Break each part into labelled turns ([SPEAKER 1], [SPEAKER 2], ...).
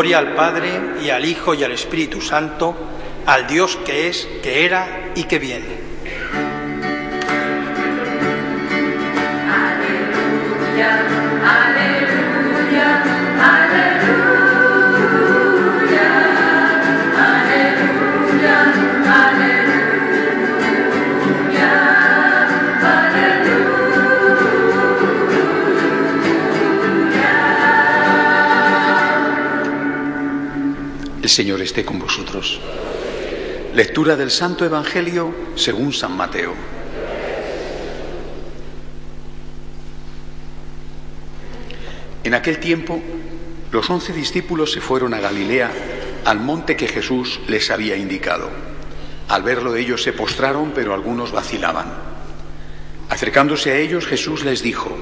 [SPEAKER 1] Gloria al Padre y al Hijo y al Espíritu Santo, al Dios que es, que era y que viene.
[SPEAKER 2] Señor esté con vosotros. Lectura del Santo Evangelio según San Mateo. En aquel tiempo, los once discípulos se fueron a Galilea, al monte que Jesús les había indicado. Al verlo ellos se postraron, pero algunos vacilaban. Acercándose a ellos, Jesús les dijo,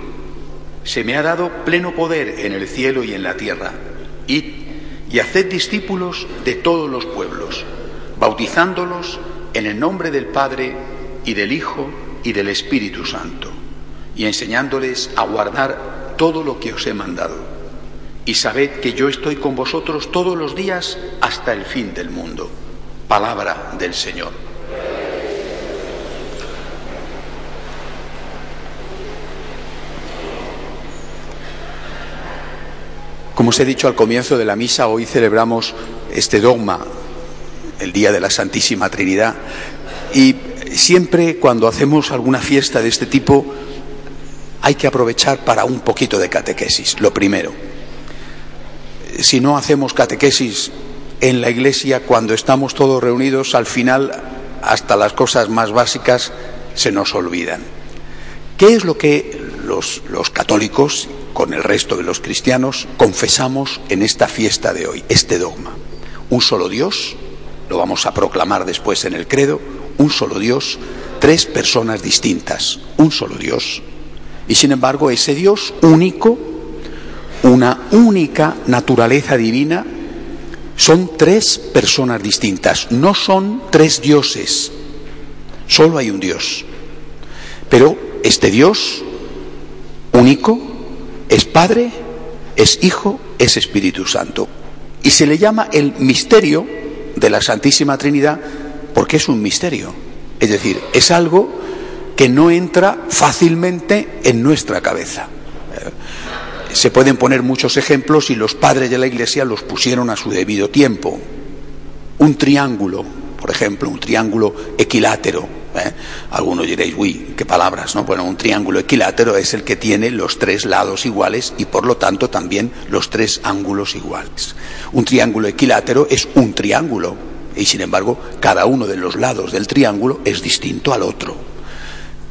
[SPEAKER 2] Se me ha dado pleno poder en el cielo y en la tierra. Id y haced discípulos de todos los pueblos, bautizándolos en el nombre del Padre y del Hijo y del Espíritu Santo, y enseñándoles a guardar todo lo que os he mandado. Y sabed que yo estoy con vosotros todos los días hasta el fin del mundo. Palabra del Señor. Como os he dicho al comienzo de la misa, hoy celebramos este dogma, el Día de la Santísima Trinidad, y siempre cuando hacemos alguna fiesta de este tipo hay que aprovechar para un poquito de catequesis, lo primero. Si no hacemos catequesis en la iglesia cuando estamos todos reunidos, al final hasta las cosas más básicas se nos olvidan. ¿Qué es lo que los, los católicos con el resto de los cristianos, confesamos en esta fiesta de hoy este dogma. Un solo Dios, lo vamos a proclamar después en el credo, un solo Dios, tres personas distintas, un solo Dios. Y sin embargo, ese Dios único, una única naturaleza divina, son tres personas distintas, no son tres dioses, solo hay un Dios. Pero este Dios único, es Padre, es Hijo, es Espíritu Santo. Y se le llama el misterio de la Santísima Trinidad porque es un misterio. Es decir, es algo que no entra fácilmente en nuestra cabeza. Se pueden poner muchos ejemplos y los padres de la Iglesia los pusieron a su debido tiempo. Un triángulo, por ejemplo, un triángulo equilátero, ¿eh? Algunos diréis, uy, qué palabras, ¿no? Bueno, un triángulo equilátero es el que tiene los tres lados iguales y por lo tanto también los tres ángulos iguales. Un triángulo equilátero es un triángulo y sin embargo cada uno de los lados del triángulo es distinto al otro.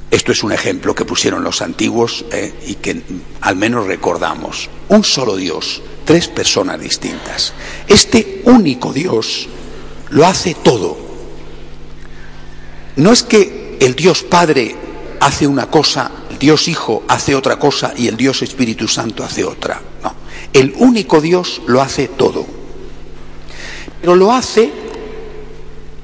[SPEAKER 2] Esto es un ejemplo que pusieron los antiguos ¿eh? y que al menos recordamos. Un solo Dios, tres personas distintas. Este único Dios lo hace todo no es que el Dios Padre hace una cosa, el Dios Hijo hace otra cosa y el Dios Espíritu Santo hace otra. No. El único Dios lo hace todo. Pero lo hace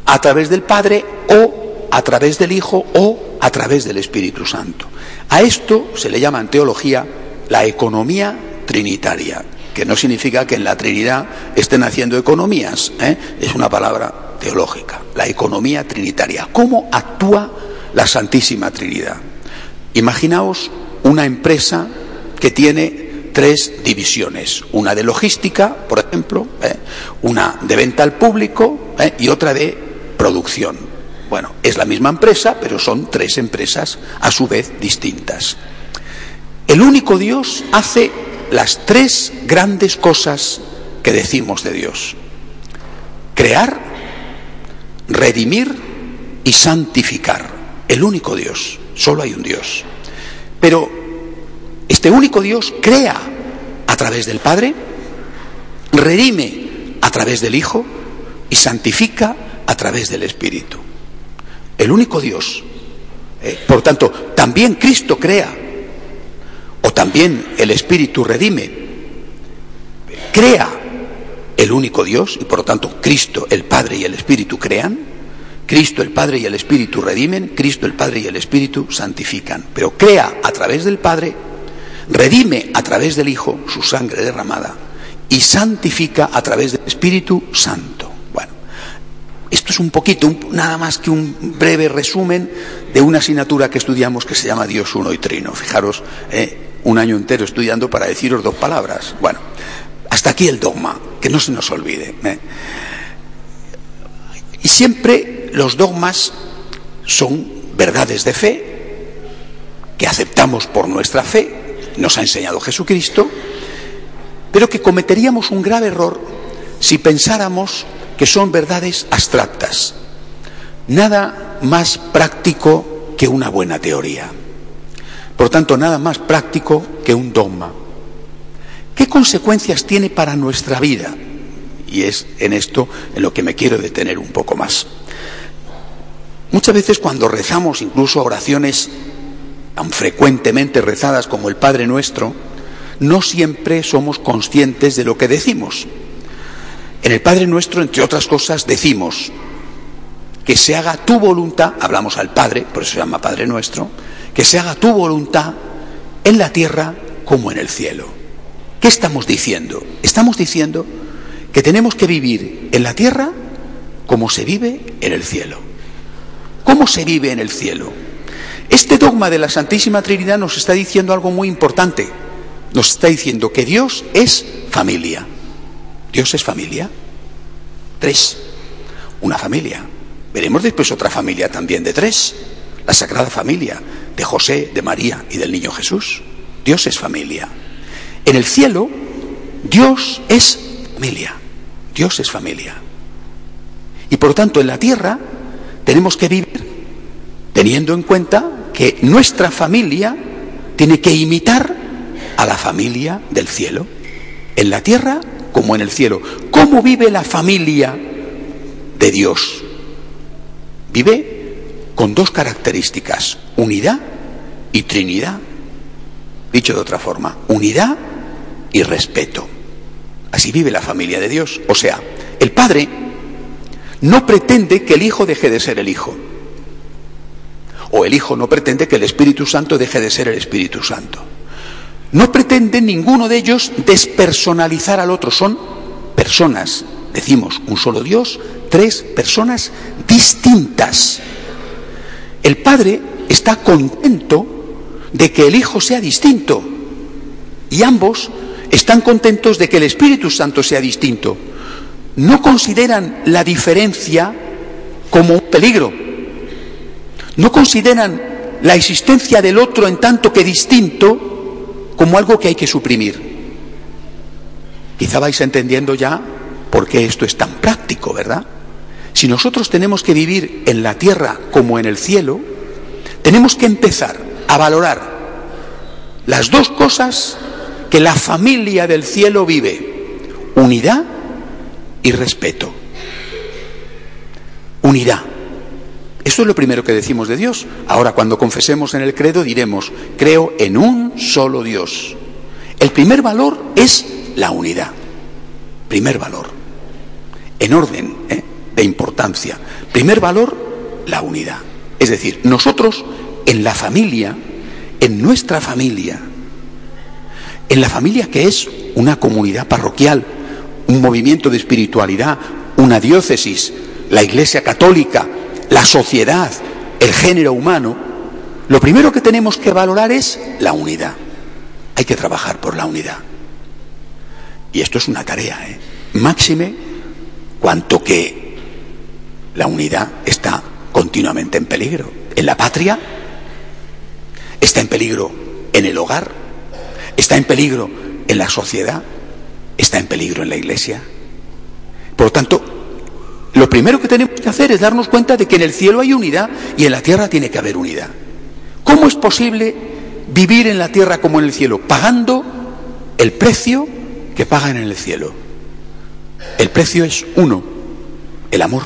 [SPEAKER 2] a través del Padre o a través del Hijo o a través del Espíritu Santo. A esto se le llama en teología la economía trinitaria, que no significa que en la Trinidad estén haciendo economías, ¿eh? es una palabra teológica, la economía trinitaria. ¿Cómo actúa la Santísima Trinidad? Imaginaos una empresa que tiene tres divisiones, una de logística, por ejemplo, ¿eh? una de venta al público ¿eh? y otra de producción. Bueno, es la misma empresa, pero son tres empresas a su vez distintas. El único Dios hace las tres grandes cosas que decimos de Dios. Crear, redimir y santificar. El único Dios. Solo hay un Dios. Pero este único Dios crea a través del Padre, redime a través del Hijo y santifica a través del Espíritu. El único Dios. Eh, por tanto, también Cristo crea, o también el Espíritu redime, crea el único Dios, y por lo tanto Cristo, el Padre y el Espíritu crean, Cristo el Padre y el Espíritu redimen, Cristo el Padre y el Espíritu santifican, pero crea a través del Padre, redime a través del Hijo su sangre derramada y santifica a través del Espíritu Santo. Bueno, esto es un poquito, nada más que un breve resumen de una asignatura que estudiamos que se llama Dios uno y trino. Fijaros, eh, un año entero estudiando para deciros dos palabras. Bueno, hasta aquí el dogma, que no se nos olvide. ¿eh? Y siempre los dogmas son verdades de fe que aceptamos por nuestra fe, nos ha enseñado Jesucristo, pero que cometeríamos un grave error si pensáramos que son verdades abstractas. Nada más práctico que una buena teoría. Por tanto, nada más práctico que un dogma. ¿Qué consecuencias tiene para nuestra vida? Y es en esto en lo que me quiero detener un poco más. Muchas veces cuando rezamos incluso oraciones tan frecuentemente rezadas como el Padre Nuestro, no siempre somos conscientes de lo que decimos. En el Padre Nuestro, entre otras cosas, decimos que se haga tu voluntad, hablamos al Padre, por eso se llama Padre Nuestro, que se haga tu voluntad en la tierra como en el cielo. ¿Qué estamos diciendo? Estamos diciendo que tenemos que vivir en la tierra como se vive en el cielo. ¿Cómo se vive en el cielo? Este dogma de la Santísima Trinidad nos está diciendo algo muy importante. Nos está diciendo que Dios es familia. Dios es familia. Tres. Una familia. Veremos después otra familia también de tres. La Sagrada Familia de José, de María y del Niño Jesús. Dios es familia. En el cielo, Dios es familia. Dios es familia. Y por tanto, en la tierra tenemos que vivir teniendo en cuenta que nuestra familia tiene que imitar a la familia del cielo. En la tierra como en el cielo. ¿Cómo vive la familia de Dios? Vive con dos características, unidad y trinidad. Dicho de otra forma, unidad y respeto. Así vive la familia de Dios. O sea, el Padre no pretende que el Hijo deje de ser el Hijo. O el Hijo no pretende que el Espíritu Santo deje de ser el Espíritu Santo. No pretende ninguno de ellos despersonalizar al otro. Son personas, decimos, un solo Dios, tres personas distintas el padre está contento de que el hijo sea distinto y ambos están contentos de que el Espíritu Santo sea distinto. No consideran la diferencia como un peligro. No consideran la existencia del otro en tanto que distinto como algo que hay que suprimir. Quizá vais entendiendo ya por qué esto es tan práctico, ¿verdad? Si nosotros tenemos que vivir en la tierra como en el cielo, tenemos que empezar a valorar las dos cosas que la familia del cielo vive, unidad y respeto. Unidad. Eso es lo primero que decimos de Dios. Ahora, cuando confesemos en el credo, diremos, creo en un solo Dios. El primer valor es la unidad. Primer valor. En orden. ¿eh? de importancia. Primer valor, la unidad. Es decir, nosotros en la familia, en nuestra familia, en la familia que es una comunidad parroquial, un movimiento de espiritualidad, una diócesis, la Iglesia Católica, la sociedad, el género humano, lo primero que tenemos que valorar es la unidad. Hay que trabajar por la unidad. Y esto es una tarea, ¿eh? máxime cuanto que la unidad está continuamente en peligro. En la patria, está en peligro en el hogar, está en peligro en la sociedad, está en peligro en la iglesia. Por lo tanto, lo primero que tenemos que hacer es darnos cuenta de que en el cielo hay unidad y en la tierra tiene que haber unidad. ¿Cómo es posible vivir en la tierra como en el cielo? Pagando el precio que pagan en el cielo. El precio es uno, el amor.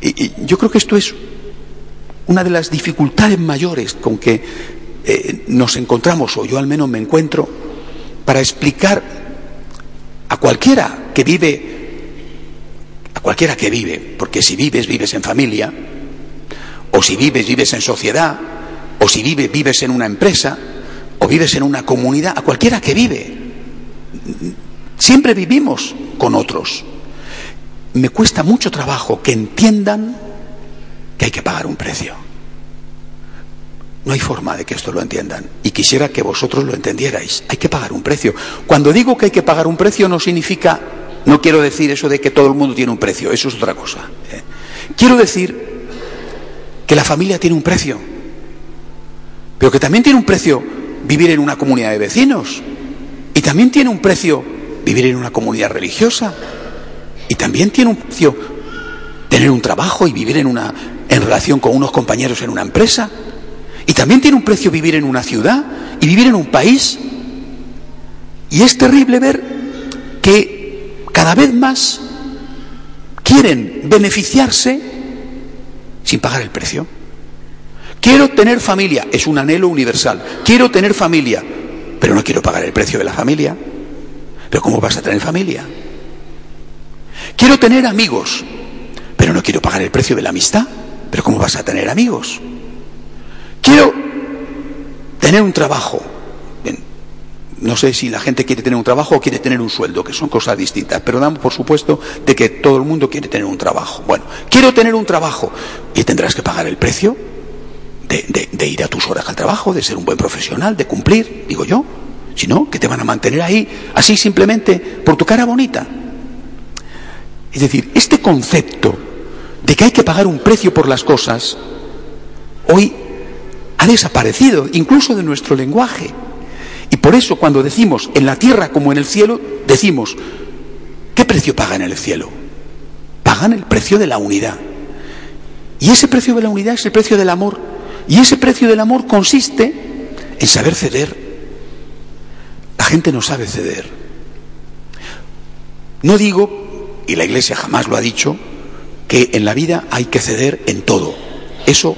[SPEAKER 2] Y, yo creo que esto es una de las dificultades mayores con que eh, nos encontramos, o yo al menos me encuentro, para explicar a cualquiera que vive, a cualquiera que vive, porque si vives, vives en familia, o si vives, vives en sociedad, o si vives, vives en una empresa, o vives en una comunidad, a cualquiera que vive. Siempre vivimos con otros. Me cuesta mucho trabajo que entiendan que hay que pagar un precio. No hay forma de que esto lo entiendan. Y quisiera que vosotros lo entendierais. Hay que pagar un precio. Cuando digo que hay que pagar un precio no significa, no quiero decir eso de que todo el mundo tiene un precio. Eso es otra cosa. ¿eh? Quiero decir que la familia tiene un precio. Pero que también tiene un precio vivir en una comunidad de vecinos. Y también tiene un precio vivir en una comunidad religiosa. Y también tiene un precio tener un trabajo y vivir en una en relación con unos compañeros en una empresa. Y también tiene un precio vivir en una ciudad y vivir en un país. Y es terrible ver que cada vez más quieren beneficiarse sin pagar el precio. Quiero tener familia, es un anhelo universal. Quiero tener familia, pero no quiero pagar el precio de la familia. Pero ¿cómo vas a tener familia? Quiero tener amigos, pero no quiero pagar el precio de la amistad. Pero ¿cómo vas a tener amigos? Tener un trabajo. no sé si la gente quiere tener un trabajo o quiere tener un sueldo, que son cosas distintas, pero damos por supuesto de que todo el mundo quiere tener un trabajo. Bueno, quiero tener un trabajo y tendrás que pagar el precio de, ir a tus horas al trabajo, de ser un buen profesional, de cumplir, digo yo. Si no, que te van a mantener ahí así simplemente por tu cara bonita. Es decir, este concepto de que hay que pagar un precio por las cosas, hoy ha desaparecido, incluso de nuestro lenguaje. Y por eso cuando decimos en la tierra como en el cielo, decimos, ¿qué precio pagan en el cielo? Pagan el precio de la unidad. Y ese precio de la unidad es el precio del amor. Y ese precio del amor consiste en saber ceder. La gente no sabe ceder. No digo, y la Iglesia jamás lo ha dicho, que en la vida hay que ceder en todo. Eso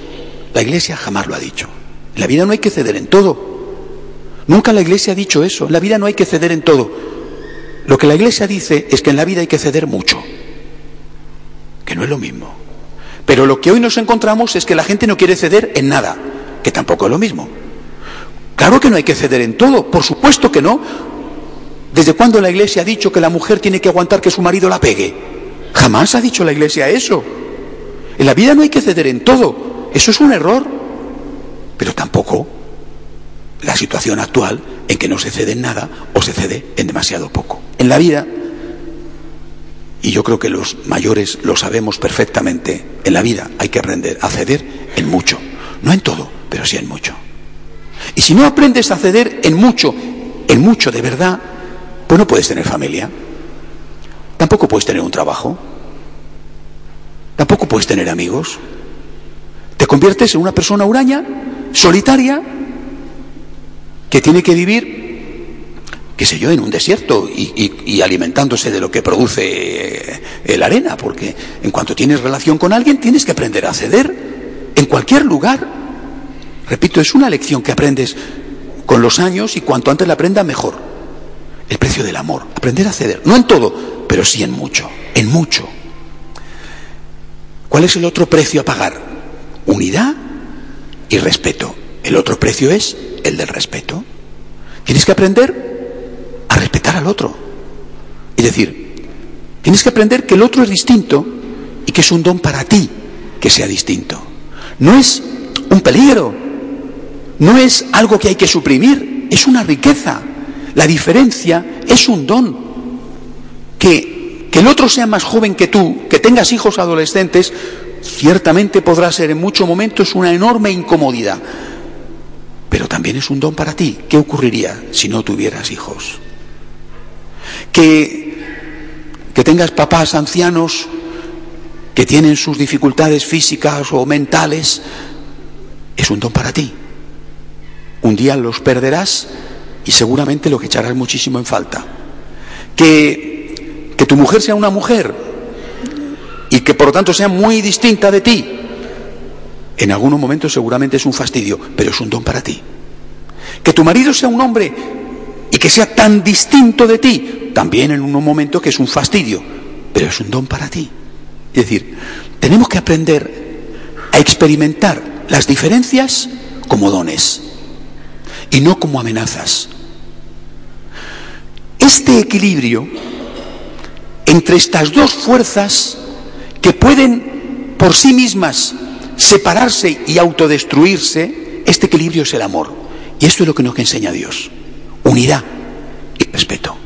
[SPEAKER 2] la Iglesia jamás lo ha dicho. En la vida no hay que ceder en todo. Nunca la Iglesia ha dicho eso. En la vida no hay que ceder en todo. Lo que la Iglesia dice es que en la vida hay que ceder mucho. Que no es lo mismo. Pero lo que hoy nos encontramos es que la gente no quiere ceder en nada, que tampoco es lo mismo. Claro que no hay que ceder en todo, por supuesto que no. ¿Desde cuándo la Iglesia ha dicho que la mujer tiene que aguantar que su marido la pegue? Jamás ha dicho la Iglesia eso. En la vida no hay que ceder en todo. Eso es un error. Pero tampoco la situación actual en que no se cede en nada o se cede en demasiado poco. En la vida y yo creo que los mayores lo sabemos perfectamente. En la vida hay que aprender a ceder en mucho. No en todo, pero sí en mucho. Y si no aprendes a ceder en mucho, en mucho de verdad, pues no puedes tener familia. Tampoco puedes tener un trabajo. Tampoco puedes tener amigos. Te conviertes en una persona huraña, solitaria, que tiene que vivir qué sé yo, en un desierto y, alimentándose de lo que produce eh, la arena, porque en cuanto tienes relación con alguien tienes que aprender a ceder en cualquier lugar. Repito, es una lección que aprendes con los años y cuanto antes la aprenda mejor. El precio del amor, aprender a ceder, no en todo, pero sí en mucho, en mucho. ¿Cuál es el otro precio a pagar? Unidad y respeto. El otro precio es el del respeto. Tienes que aprender a respetar al otro. Es decir, tienes que aprender que el otro es distinto y que es un don para ti que sea distinto. No es un peligro, no es algo que hay que suprimir, es una riqueza. La diferencia es un don. Que, que el otro sea más joven que tú, que tengas hijos adolescentes, ciertamente podrá ser en muchos momentos una enorme incomodidad, pero también es un don para ti. ¿Qué ocurriría si no tuvieras hijos? Que, que tengas papás ancianos que tienen sus dificultades físicas o mentales, es un don para ti. Un día los perderás y seguramente lo que echarás muchísimo en falta. Que, que tu mujer sea una mujer y que por lo tanto sea muy distinta de ti, en algunos momentos seguramente es un fastidio, pero es un don para ti. Que tu marido sea un hombre y que sea tan distinto de ti, también en un momento que es un fastidio, pero es un don para ti. Es decir, tenemos que aprender a experimentar las diferencias como dones y no como amenazas. Este equilibrio entre estas dos fuerzas que pueden por sí mismas separarse y autodestruirse, este equilibrio es el amor. Y esto es lo que nos enseña Dios. Unidad y respeto.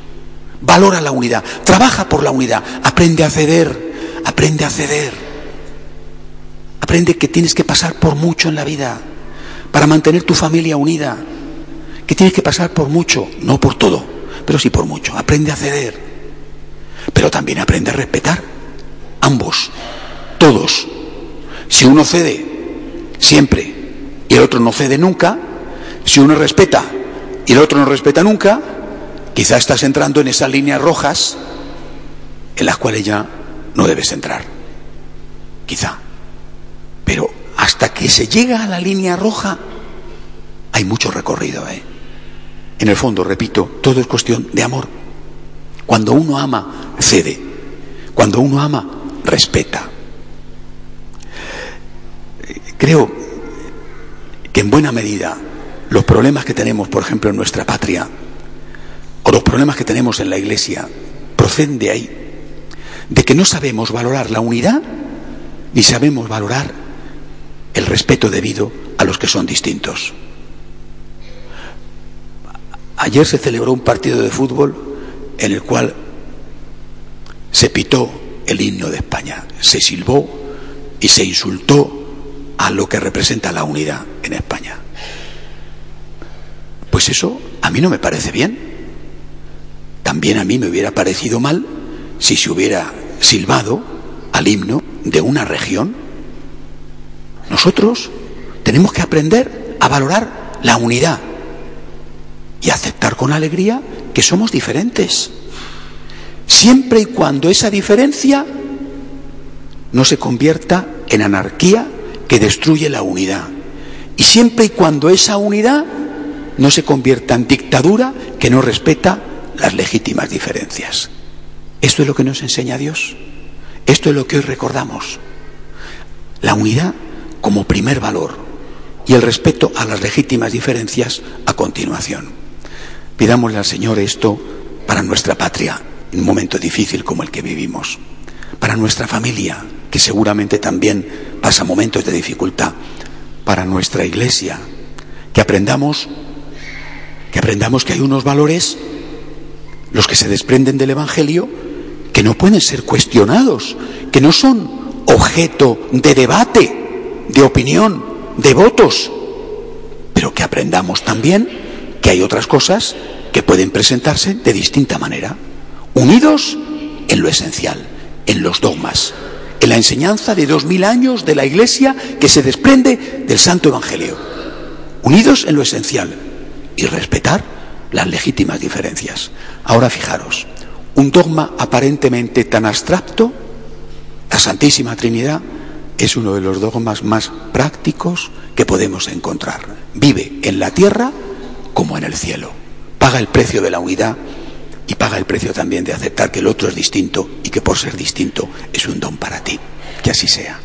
[SPEAKER 2] Valora la unidad, trabaja por la unidad, aprende a ceder, aprende a ceder. Aprende que tienes que pasar por mucho en la vida para mantener tu familia unida, que tienes que pasar por mucho, no por todo, pero sí por mucho. Aprende a ceder, pero también aprende a respetar. Ambos, todos. Si uno cede siempre y el otro no cede nunca, si uno respeta y el otro no respeta nunca, quizá estás entrando en esas líneas rojas en las cuales ya no debes entrar. Quizá. Pero hasta que se llega a la línea roja, hay mucho recorrido. ¿eh? En el fondo, repito, todo es cuestión de amor. Cuando uno ama, cede. Cuando uno ama, respeta. Creo que en buena medida los problemas que tenemos, por ejemplo, en nuestra patria, o los problemas que tenemos en la Iglesia, proceden de ahí, de que no sabemos valorar la unidad ni sabemos valorar el respeto debido a los que son distintos. Ayer se celebró un partido de fútbol en el cual se pitó el himno de España, se silbó y se insultó a lo que representa la unidad en España. Pues eso a mí no me parece bien. También a mí me hubiera parecido mal si se hubiera silbado al himno de una región. Nosotros tenemos que aprender a valorar la unidad y aceptar con alegría que somos diferentes. Siempre y cuando esa diferencia no se convierta en anarquía que destruye la unidad. Y siempre y cuando esa unidad no se convierta en dictadura que no respeta las legítimas diferencias. Esto es lo que nos enseña Dios. Esto es lo que hoy recordamos. La unidad como primer valor y el respeto a las legítimas diferencias a continuación. Pidámosle al Señor esto para nuestra patria un momento difícil como el que vivimos, para nuestra familia, que seguramente también pasa momentos de dificultad, para nuestra iglesia, que aprendamos que aprendamos que hay unos valores los que se desprenden del evangelio que no pueden ser cuestionados, que no son objeto de debate, de opinión, de votos, pero que aprendamos también que hay otras cosas que pueden presentarse de distinta manera, unidos en lo esencial, en los dogmas, en la enseñanza de dos mil años de la Iglesia que se desprende del Santo Evangelio, unidos en lo esencial y respetar las legítimas diferencias. Ahora fijaros, un dogma aparentemente tan abstracto, la Santísima Trinidad, es uno de los dogmas más prácticos que podemos encontrar. Vive en la tierra como en el cielo. Paga el precio de la unidad y paga el precio también de aceptar que el otro es distinto y que por ser distinto es un don para ti. Que así sea.